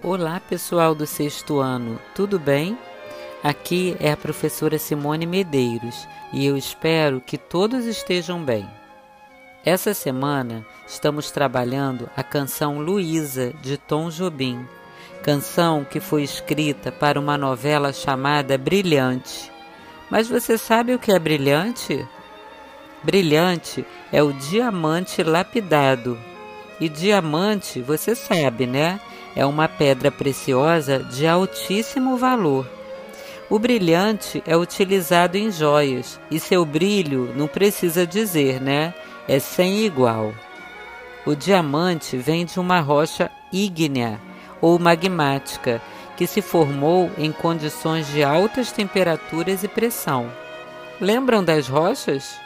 Olá, pessoal do sexto ano, tudo bem? Aqui é a professora Simone Medeiros e eu espero que todos estejam bem. Essa semana estamos trabalhando a canção Luísa de Tom Jobim, canção que foi escrita para uma novela chamada Brilhante. Mas você sabe o que é brilhante? Brilhante é o diamante lapidado. E diamante, você sabe, né? É uma pedra preciosa de altíssimo valor. O brilhante é utilizado em joias e seu brilho não precisa dizer, né? É sem igual. O diamante vem de uma rocha ígnea ou magmática que se formou em condições de altas temperaturas e pressão. Lembram das rochas?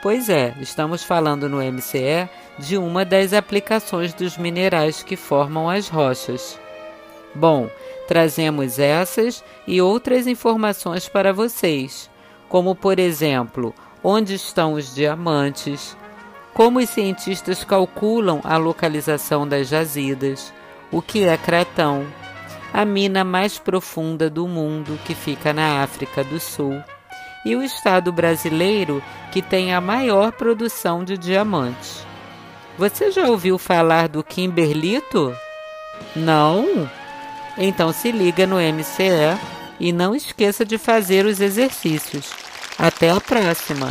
Pois é, estamos falando no MCE de uma das aplicações dos minerais que formam as rochas. Bom, trazemos essas e outras informações para vocês, como por exemplo, onde estão os diamantes, como os cientistas calculam a localização das jazidas, o que é Cratão, a mina mais profunda do mundo que fica na África do Sul, e o estado brasileiro que tem a maior produção de diamantes. Você já ouviu falar do Kimberlito? Não? Então se liga no MCE e não esqueça de fazer os exercícios. Até a próxima!